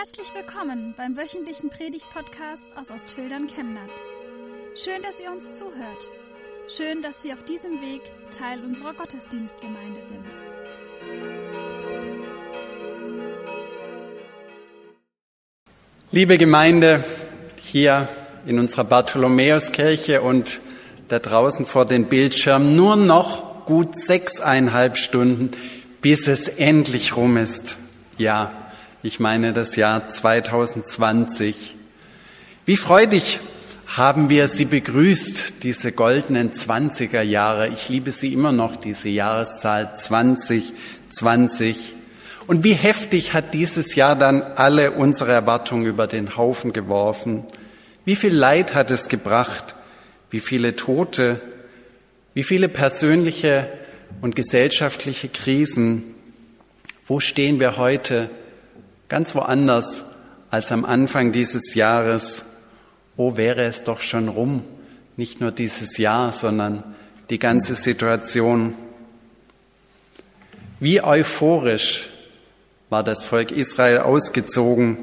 Herzlich willkommen beim wöchentlichen Predigt-Podcast aus Ostfildern Chemnat. Schön, dass ihr uns zuhört. Schön, dass Sie auf diesem Weg Teil unserer Gottesdienstgemeinde sind. Liebe Gemeinde hier in unserer Bartholomäuskirche und da draußen vor den Bildschirmen, nur noch gut sechseinhalb Stunden, bis es endlich rum ist. Ja, ich meine das Jahr 2020. Wie freudig haben wir Sie begrüßt, diese goldenen 20er Jahre. Ich liebe sie immer noch, diese Jahreszahl 2020. Und wie heftig hat dieses Jahr dann alle unsere Erwartungen über den Haufen geworfen? Wie viel Leid hat es gebracht? Wie viele Tote? Wie viele persönliche und gesellschaftliche Krisen? Wo stehen wir heute? Ganz woanders als am Anfang dieses Jahres. Oh, wäre es doch schon rum, nicht nur dieses Jahr, sondern die ganze Situation. Wie euphorisch war das Volk Israel ausgezogen,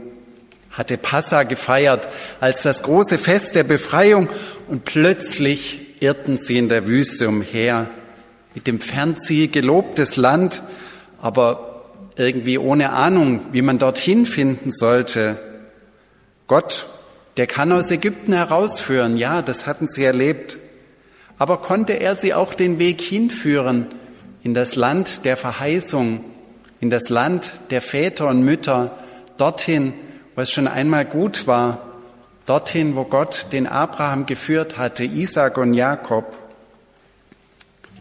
hatte Passa gefeiert als das große Fest der Befreiung und plötzlich irrten sie in der Wüste umher. Mit dem Fernziel gelobtes Land, aber irgendwie ohne Ahnung, wie man dorthin finden sollte. Gott, der kann aus Ägypten herausführen, ja, das hatten sie erlebt. Aber konnte er sie auch den Weg hinführen in das Land der Verheißung, in das Land der Väter und Mütter, dorthin, wo es schon einmal gut war, dorthin, wo Gott den Abraham geführt hatte, Isaac und Jakob.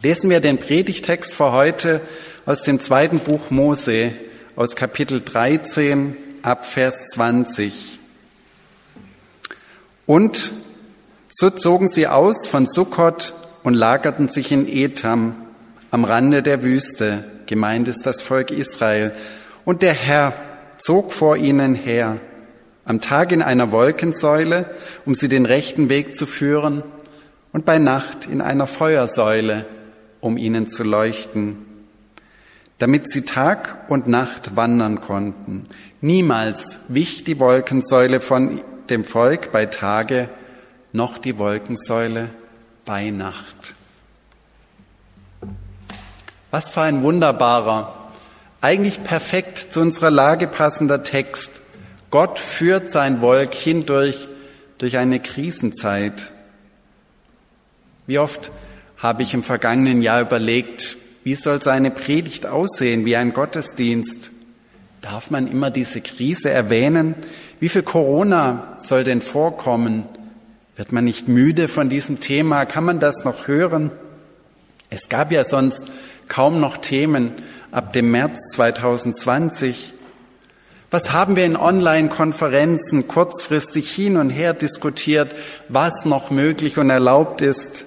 Lesen wir den Predigtext für heute aus dem zweiten Buch Mose, aus Kapitel 13 ab Vers 20. Und so zogen sie aus von Sukkot und lagerten sich in Etam am Rande der Wüste. Gemeint ist das Volk Israel. Und der Herr zog vor ihnen her, am Tag in einer Wolkensäule, um sie den rechten Weg zu führen, und bei Nacht in einer Feuersäule, um ihnen zu leuchten damit sie Tag und Nacht wandern konnten. Niemals wich die Wolkensäule von dem Volk bei Tage, noch die Wolkensäule bei Nacht. Was für ein wunderbarer, eigentlich perfekt zu unserer Lage passender Text. Gott führt sein Volk hindurch durch eine Krisenzeit. Wie oft habe ich im vergangenen Jahr überlegt, wie soll seine Predigt aussehen, wie ein Gottesdienst? Darf man immer diese Krise erwähnen? Wie viel Corona soll denn vorkommen? Wird man nicht müde von diesem Thema? Kann man das noch hören? Es gab ja sonst kaum noch Themen ab dem März 2020. Was haben wir in Online-Konferenzen kurzfristig hin und her diskutiert, was noch möglich und erlaubt ist?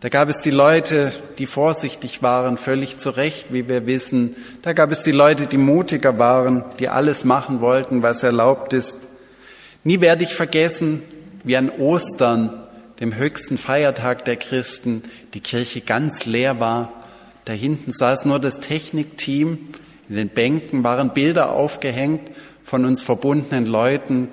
Da gab es die Leute, die vorsichtig waren, völlig zu Recht, wie wir wissen. Da gab es die Leute, die mutiger waren, die alles machen wollten, was erlaubt ist. Nie werde ich vergessen, wie an Ostern, dem höchsten Feiertag der Christen, die Kirche ganz leer war. Da hinten saß nur das Technikteam. In den Bänken waren Bilder aufgehängt von uns verbundenen Leuten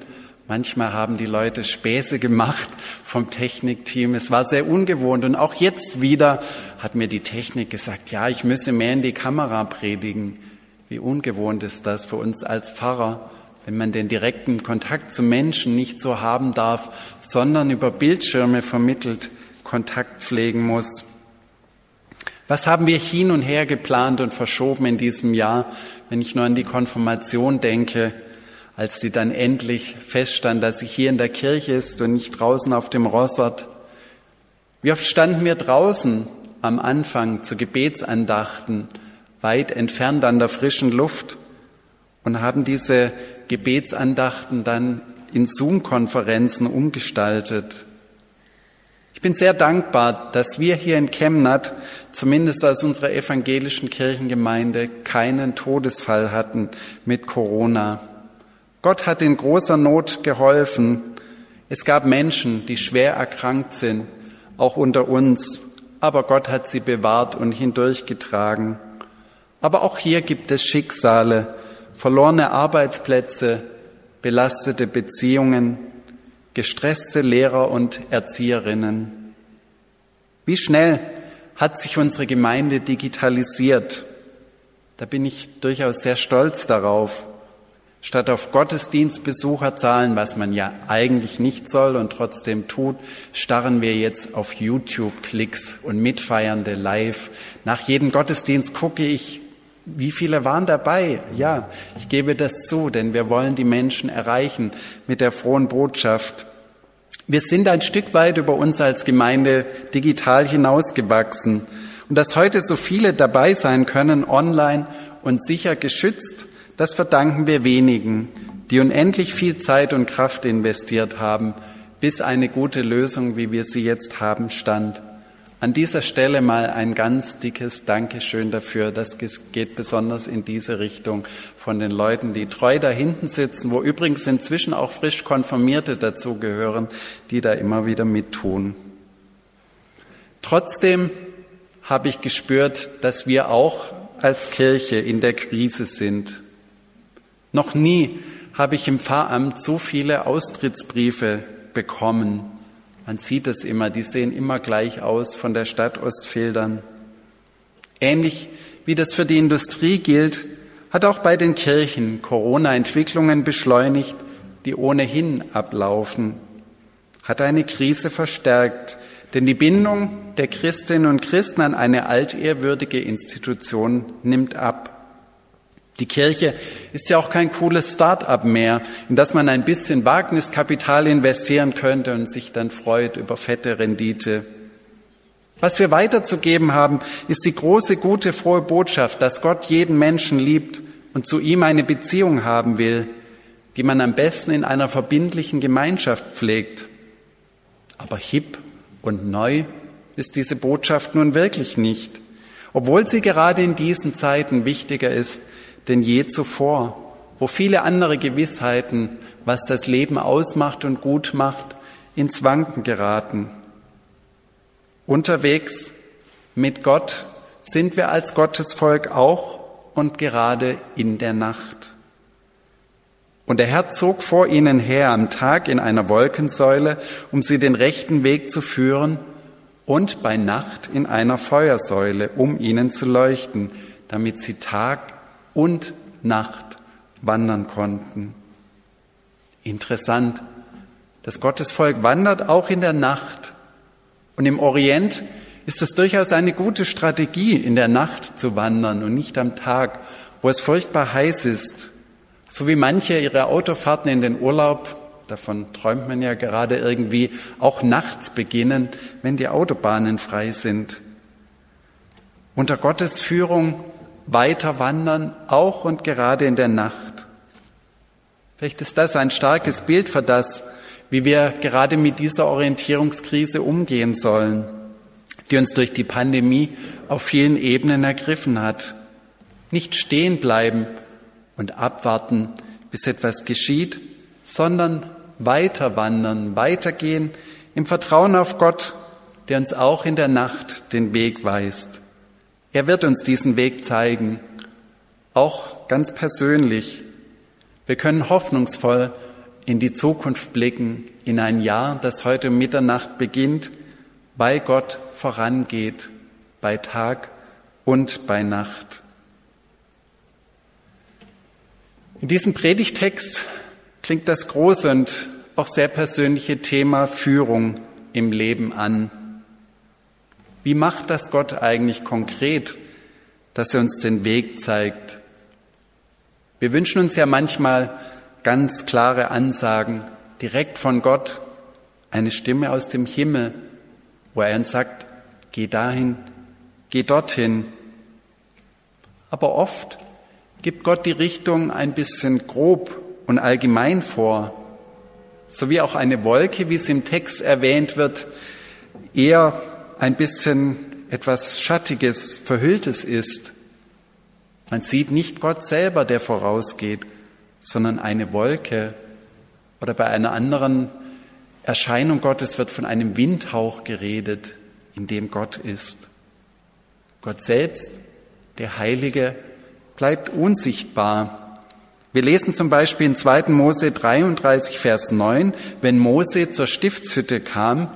Manchmal haben die Leute Späße gemacht vom Technikteam. Es war sehr ungewohnt. Und auch jetzt wieder hat mir die Technik gesagt, ja, ich müsse mehr in die Kamera predigen. Wie ungewohnt ist das für uns als Pfarrer, wenn man den direkten Kontakt zu Menschen nicht so haben darf, sondern über Bildschirme vermittelt Kontakt pflegen muss. Was haben wir hin und her geplant und verschoben in diesem Jahr, wenn ich nur an die Konfirmation denke? Als sie dann endlich feststand, dass sie hier in der Kirche ist und nicht draußen auf dem Rossort. Wie oft standen wir draußen am Anfang zu Gebetsandachten, weit entfernt an der frischen Luft und haben diese Gebetsandachten dann in Zoom-Konferenzen umgestaltet. Ich bin sehr dankbar, dass wir hier in Chemnat, zumindest aus unserer evangelischen Kirchengemeinde, keinen Todesfall hatten mit Corona. Gott hat in großer Not geholfen. Es gab Menschen, die schwer erkrankt sind, auch unter uns, aber Gott hat sie bewahrt und hindurchgetragen. Aber auch hier gibt es Schicksale, verlorene Arbeitsplätze, belastete Beziehungen, gestresste Lehrer und Erzieherinnen. Wie schnell hat sich unsere Gemeinde digitalisiert? Da bin ich durchaus sehr stolz darauf. Statt auf Gottesdienstbesucherzahlen, was man ja eigentlich nicht soll und trotzdem tut, starren wir jetzt auf YouTube-Klicks und Mitfeiernde live. Nach jedem Gottesdienst gucke ich, wie viele waren dabei? Ja, ich gebe das zu, denn wir wollen die Menschen erreichen mit der frohen Botschaft. Wir sind ein Stück weit über uns als Gemeinde digital hinausgewachsen. Und dass heute so viele dabei sein können, online und sicher geschützt, das verdanken wir wenigen, die unendlich viel Zeit und Kraft investiert haben, bis eine gute Lösung, wie wir sie jetzt haben, stand. An dieser Stelle mal ein ganz dickes Dankeschön dafür. Das geht besonders in diese Richtung von den Leuten, die treu da hinten sitzen, wo übrigens inzwischen auch frisch Konformierte dazugehören, die da immer wieder mittun. Trotzdem habe ich gespürt, dass wir auch als Kirche in der Krise sind. Noch nie habe ich im Pfarramt so viele Austrittsbriefe bekommen. Man sieht es immer, die sehen immer gleich aus von der Stadt Ostfildern. Ähnlich wie das für die Industrie gilt, hat auch bei den Kirchen Corona Entwicklungen beschleunigt, die ohnehin ablaufen, hat eine Krise verstärkt, denn die Bindung der Christinnen und Christen an eine altehrwürdige Institution nimmt ab. Die Kirche ist ja auch kein cooles Start-up mehr, in das man ein bisschen Wagniskapital investieren könnte und sich dann freut über fette Rendite. Was wir weiterzugeben haben, ist die große, gute, frohe Botschaft, dass Gott jeden Menschen liebt und zu ihm eine Beziehung haben will, die man am besten in einer verbindlichen Gemeinschaft pflegt. Aber hip und neu ist diese Botschaft nun wirklich nicht, obwohl sie gerade in diesen Zeiten wichtiger ist denn je zuvor, wo viele andere Gewissheiten, was das Leben ausmacht und gut macht, ins Wanken geraten. Unterwegs mit Gott sind wir als Gottesvolk auch und gerade in der Nacht. Und der Herr zog vor ihnen her am Tag in einer Wolkensäule, um sie den rechten Weg zu führen, und bei Nacht in einer Feuersäule, um ihnen zu leuchten, damit sie Tag und Nacht wandern konnten. Interessant, das Gottesvolk wandert auch in der Nacht. Und im Orient ist es durchaus eine gute Strategie, in der Nacht zu wandern und nicht am Tag, wo es furchtbar heiß ist. So wie manche ihre Autofahrten in den Urlaub, davon träumt man ja gerade irgendwie, auch nachts beginnen, wenn die Autobahnen frei sind. Unter Gottes Führung weiter wandern, auch und gerade in der Nacht. Vielleicht ist das ein starkes Bild für das, wie wir gerade mit dieser Orientierungskrise umgehen sollen, die uns durch die Pandemie auf vielen Ebenen ergriffen hat. Nicht stehen bleiben und abwarten, bis etwas geschieht, sondern weiter wandern, weitergehen im Vertrauen auf Gott, der uns auch in der Nacht den Weg weist. Er wird uns diesen Weg zeigen, auch ganz persönlich. Wir können hoffnungsvoll in die Zukunft blicken, in ein Jahr, das heute Mitternacht beginnt, weil Gott vorangeht, bei Tag und bei Nacht. In diesem Predigtext klingt das große und auch sehr persönliche Thema Führung im Leben an. Wie macht das Gott eigentlich konkret, dass er uns den Weg zeigt? Wir wünschen uns ja manchmal ganz klare Ansagen direkt von Gott, eine Stimme aus dem Himmel, wo er uns sagt, geh dahin, geh dorthin. Aber oft gibt Gott die Richtung ein bisschen grob und allgemein vor, so wie auch eine Wolke, wie es im Text erwähnt wird, eher ein bisschen etwas Schattiges, Verhülltes ist. Man sieht nicht Gott selber, der vorausgeht, sondern eine Wolke. Oder bei einer anderen Erscheinung Gottes wird von einem Windhauch geredet, in dem Gott ist. Gott selbst, der Heilige, bleibt unsichtbar. Wir lesen zum Beispiel in 2. Mose 33, Vers 9, wenn Mose zur Stiftshütte kam,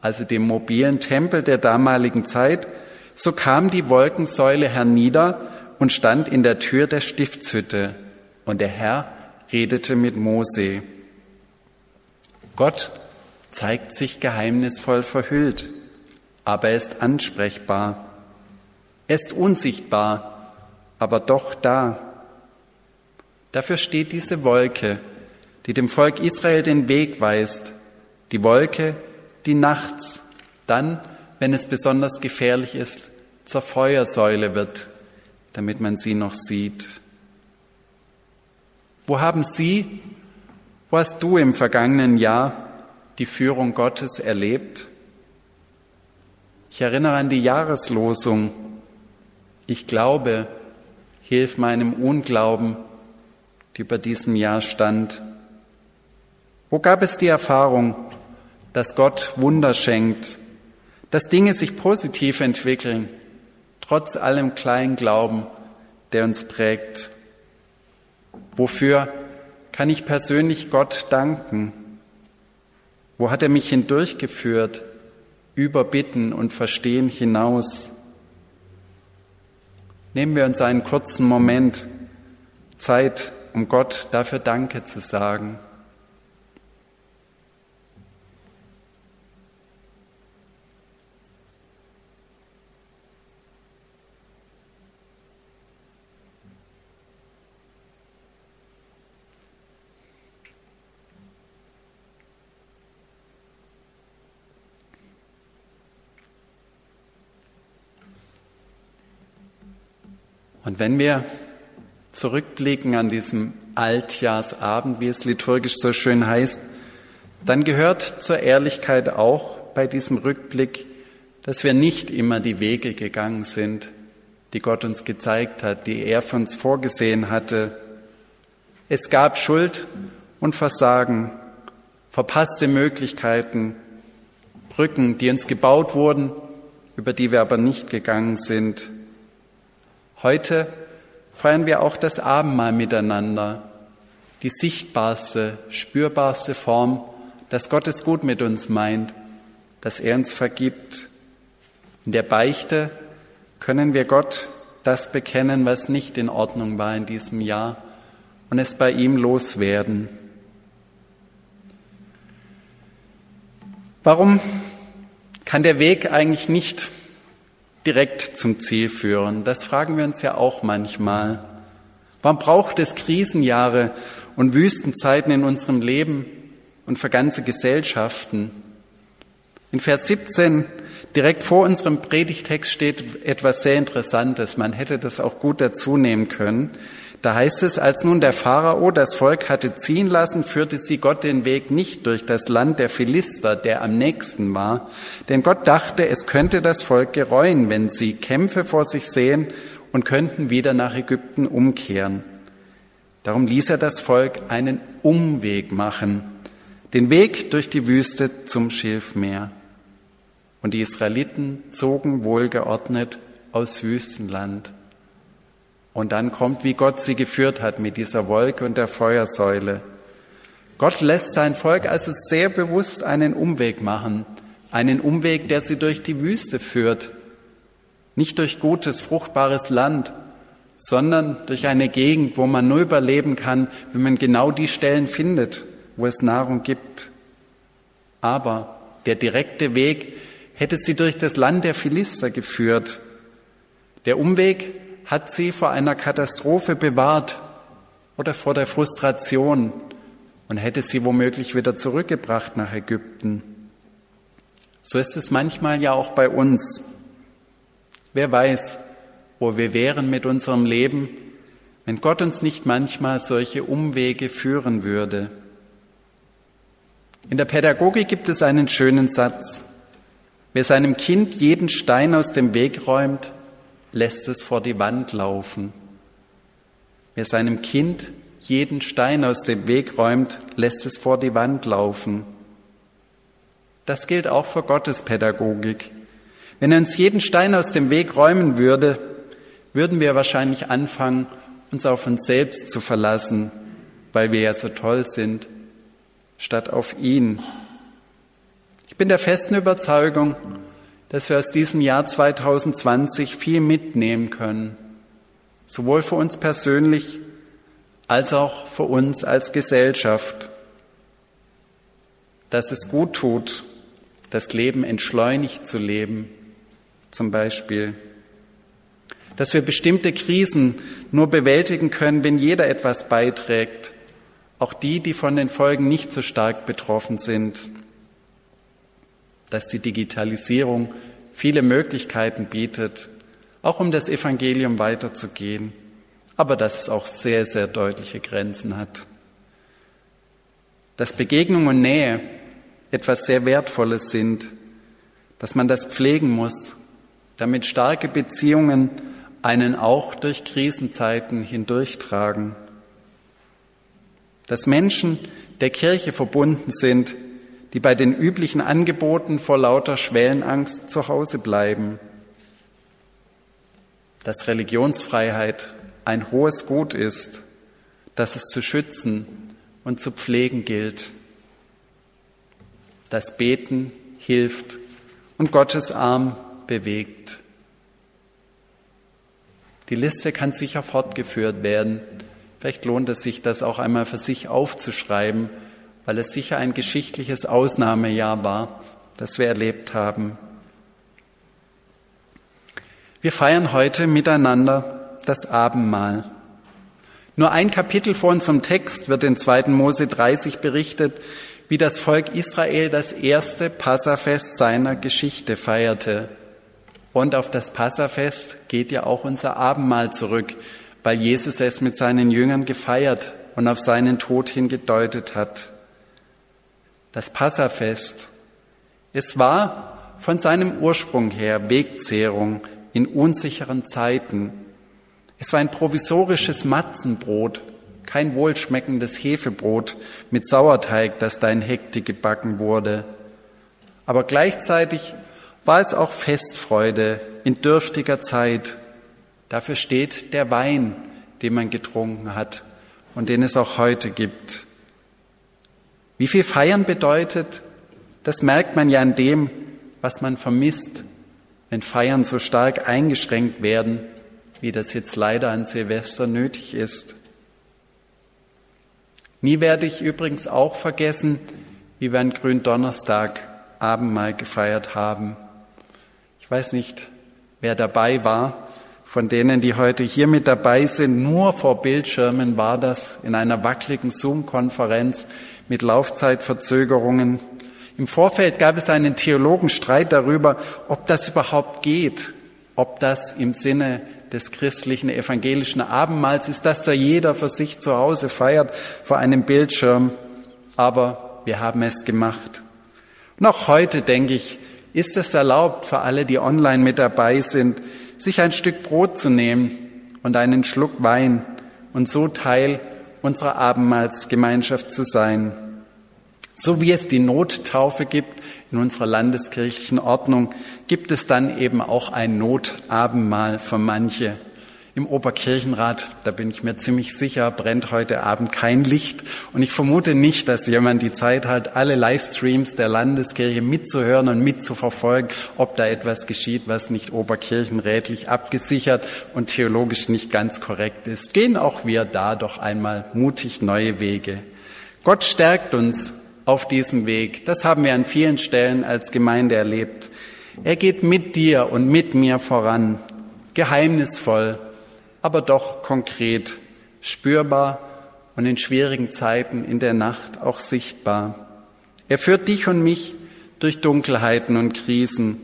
also dem mobilen Tempel der damaligen Zeit, so kam die Wolkensäule hernieder und stand in der Tür der Stiftshütte. Und der Herr redete mit Mose. Gott zeigt sich geheimnisvoll verhüllt, aber er ist ansprechbar. Er ist unsichtbar, aber doch da. Dafür steht diese Wolke, die dem Volk Israel den Weg weist, die Wolke, die nachts, dann, wenn es besonders gefährlich ist, zur Feuersäule wird, damit man sie noch sieht. Wo haben Sie, wo hast du im vergangenen Jahr die Führung Gottes erlebt? Ich erinnere an die Jahreslosung. Ich glaube, hilf meinem Unglauben, die über diesem Jahr stand. Wo gab es die Erfahrung, dass Gott Wunder schenkt, dass Dinge sich positiv entwickeln, trotz allem kleinen Glauben, der uns prägt? Wofür kann ich persönlich Gott danken? Wo hat er mich hindurchgeführt, über Bitten und Verstehen hinaus? Nehmen wir uns einen kurzen Moment Zeit, um Gott dafür Danke zu sagen. Wenn wir zurückblicken an diesem Altjahrsabend, wie es liturgisch so schön heißt, dann gehört zur Ehrlichkeit auch bei diesem Rückblick, dass wir nicht immer die Wege gegangen sind, die Gott uns gezeigt hat, die er für uns vorgesehen hatte. Es gab Schuld und Versagen, verpasste Möglichkeiten, Brücken, die uns gebaut wurden, über die wir aber nicht gegangen sind. Heute feiern wir auch das Abendmahl miteinander, die sichtbarste, spürbarste Form, dass Gott es gut mit uns meint, dass er uns vergibt. In der Beichte können wir Gott das bekennen, was nicht in Ordnung war in diesem Jahr und es bei ihm loswerden. Warum kann der Weg eigentlich nicht direkt zum Ziel führen? Das fragen wir uns ja auch manchmal. Warum braucht es Krisenjahre und Wüstenzeiten in unserem Leben und für ganze Gesellschaften? In Vers 17, direkt vor unserem Predigtext, steht etwas sehr Interessantes. Man hätte das auch gut dazu nehmen können. Da heißt es, als nun der Pharao das Volk hatte ziehen lassen, führte sie Gott den Weg nicht durch das Land der Philister, der am nächsten war, denn Gott dachte, es könnte das Volk gereuen, wenn sie Kämpfe vor sich sehen und könnten wieder nach Ägypten umkehren. Darum ließ er das Volk einen Umweg machen, den Weg durch die Wüste zum Schilfmeer. Und die Israeliten zogen wohlgeordnet aus Wüstenland. Und dann kommt, wie Gott sie geführt hat mit dieser Wolke und der Feuersäule. Gott lässt sein Volk also sehr bewusst einen Umweg machen, einen Umweg, der sie durch die Wüste führt, nicht durch gutes, fruchtbares Land, sondern durch eine Gegend, wo man nur überleben kann, wenn man genau die Stellen findet, wo es Nahrung gibt. Aber der direkte Weg hätte sie durch das Land der Philister geführt. Der Umweg hat sie vor einer Katastrophe bewahrt oder vor der Frustration und hätte sie womöglich wieder zurückgebracht nach Ägypten. So ist es manchmal ja auch bei uns. Wer weiß, wo wir wären mit unserem Leben, wenn Gott uns nicht manchmal solche Umwege führen würde. In der Pädagogik gibt es einen schönen Satz. Wer seinem Kind jeden Stein aus dem Weg räumt, lässt es vor die Wand laufen. Wer seinem Kind jeden Stein aus dem Weg räumt, lässt es vor die Wand laufen. Das gilt auch für Gottes Pädagogik. Wenn er uns jeden Stein aus dem Weg räumen würde, würden wir wahrscheinlich anfangen, uns auf uns selbst zu verlassen, weil wir ja so toll sind, statt auf ihn. Ich bin der festen Überzeugung, dass wir aus diesem Jahr 2020 viel mitnehmen können, sowohl für uns persönlich als auch für uns als Gesellschaft, dass es gut tut, das Leben entschleunigt zu leben, zum Beispiel, dass wir bestimmte Krisen nur bewältigen können, wenn jeder etwas beiträgt, auch die, die von den Folgen nicht so stark betroffen sind, dass die Digitalisierung viele Möglichkeiten bietet, auch um das Evangelium weiterzugehen, aber dass es auch sehr, sehr deutliche Grenzen hat. Dass Begegnung und Nähe etwas sehr Wertvolles sind, dass man das pflegen muss, damit starke Beziehungen einen auch durch Krisenzeiten hindurchtragen. Dass Menschen der Kirche verbunden sind, die bei den üblichen Angeboten vor lauter Schwellenangst zu Hause bleiben. Dass Religionsfreiheit ein hohes Gut ist, dass es zu schützen und zu pflegen gilt. Dass Beten hilft und Gottes Arm bewegt. Die Liste kann sicher fortgeführt werden. Vielleicht lohnt es sich, das auch einmal für sich aufzuschreiben weil es sicher ein geschichtliches Ausnahmejahr war, das wir erlebt haben. Wir feiern heute miteinander das Abendmahl. Nur ein Kapitel vor unserem Text wird in 2. Mose 30 berichtet, wie das Volk Israel das erste Passafest seiner Geschichte feierte. Und auf das Passafest geht ja auch unser Abendmahl zurück, weil Jesus es mit seinen Jüngern gefeiert und auf seinen Tod hingedeutet hat das Passafest. Es war von seinem Ursprung her Wegzehrung in unsicheren Zeiten. Es war ein provisorisches Matzenbrot, kein wohlschmeckendes Hefebrot mit Sauerteig, das da in Hektik gebacken wurde. Aber gleichzeitig war es auch Festfreude in dürftiger Zeit. Dafür steht der Wein, den man getrunken hat und den es auch heute gibt. Wie viel Feiern bedeutet, das merkt man ja an dem, was man vermisst, wenn Feiern so stark eingeschränkt werden, wie das jetzt leider an Silvester nötig ist. Nie werde ich übrigens auch vergessen, wie wir an Gründonnerstag Abendmahl gefeiert haben. Ich weiß nicht, wer dabei war. Von denen, die heute hier mit dabei sind, nur vor Bildschirmen war das in einer wackeligen Zoom-Konferenz mit Laufzeitverzögerungen. Im Vorfeld gab es einen Theologenstreit darüber, ob das überhaupt geht, ob das im Sinne des christlichen evangelischen Abendmahls ist, dass da jeder für sich zu Hause feiert vor einem Bildschirm. Aber wir haben es gemacht. Noch heute, denke ich, ist es erlaubt für alle, die online mit dabei sind, sich ein Stück Brot zu nehmen und einen Schluck Wein und so Teil unserer Abendmahlsgemeinschaft zu sein. So wie es die Nottaufe gibt in unserer landeskirchlichen Ordnung, gibt es dann eben auch ein Notabendmahl für manche. Im Oberkirchenrat, da bin ich mir ziemlich sicher, brennt heute Abend kein Licht. Und ich vermute nicht, dass jemand die Zeit hat, alle Livestreams der Landeskirche mitzuhören und mitzuverfolgen, ob da etwas geschieht, was nicht oberkirchenrätlich abgesichert und theologisch nicht ganz korrekt ist. Gehen auch wir da doch einmal mutig neue Wege. Gott stärkt uns auf diesem Weg. Das haben wir an vielen Stellen als Gemeinde erlebt. Er geht mit dir und mit mir voran, geheimnisvoll, aber doch konkret, spürbar und in schwierigen Zeiten in der Nacht auch sichtbar. Er führt dich und mich durch Dunkelheiten und Krisen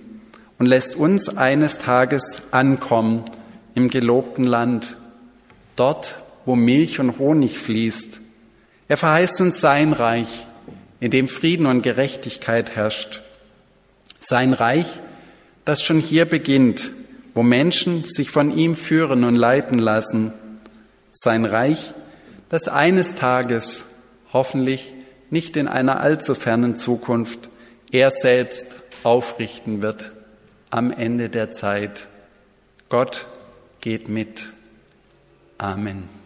und lässt uns eines Tages ankommen im gelobten Land, dort, wo Milch und Honig fließt. Er verheißt uns sein Reich, in dem Frieden und Gerechtigkeit herrscht. Sein Reich, das schon hier beginnt wo Menschen sich von ihm führen und leiten lassen. Sein Reich, das eines Tages, hoffentlich nicht in einer allzu fernen Zukunft, er selbst aufrichten wird am Ende der Zeit. Gott geht mit. Amen.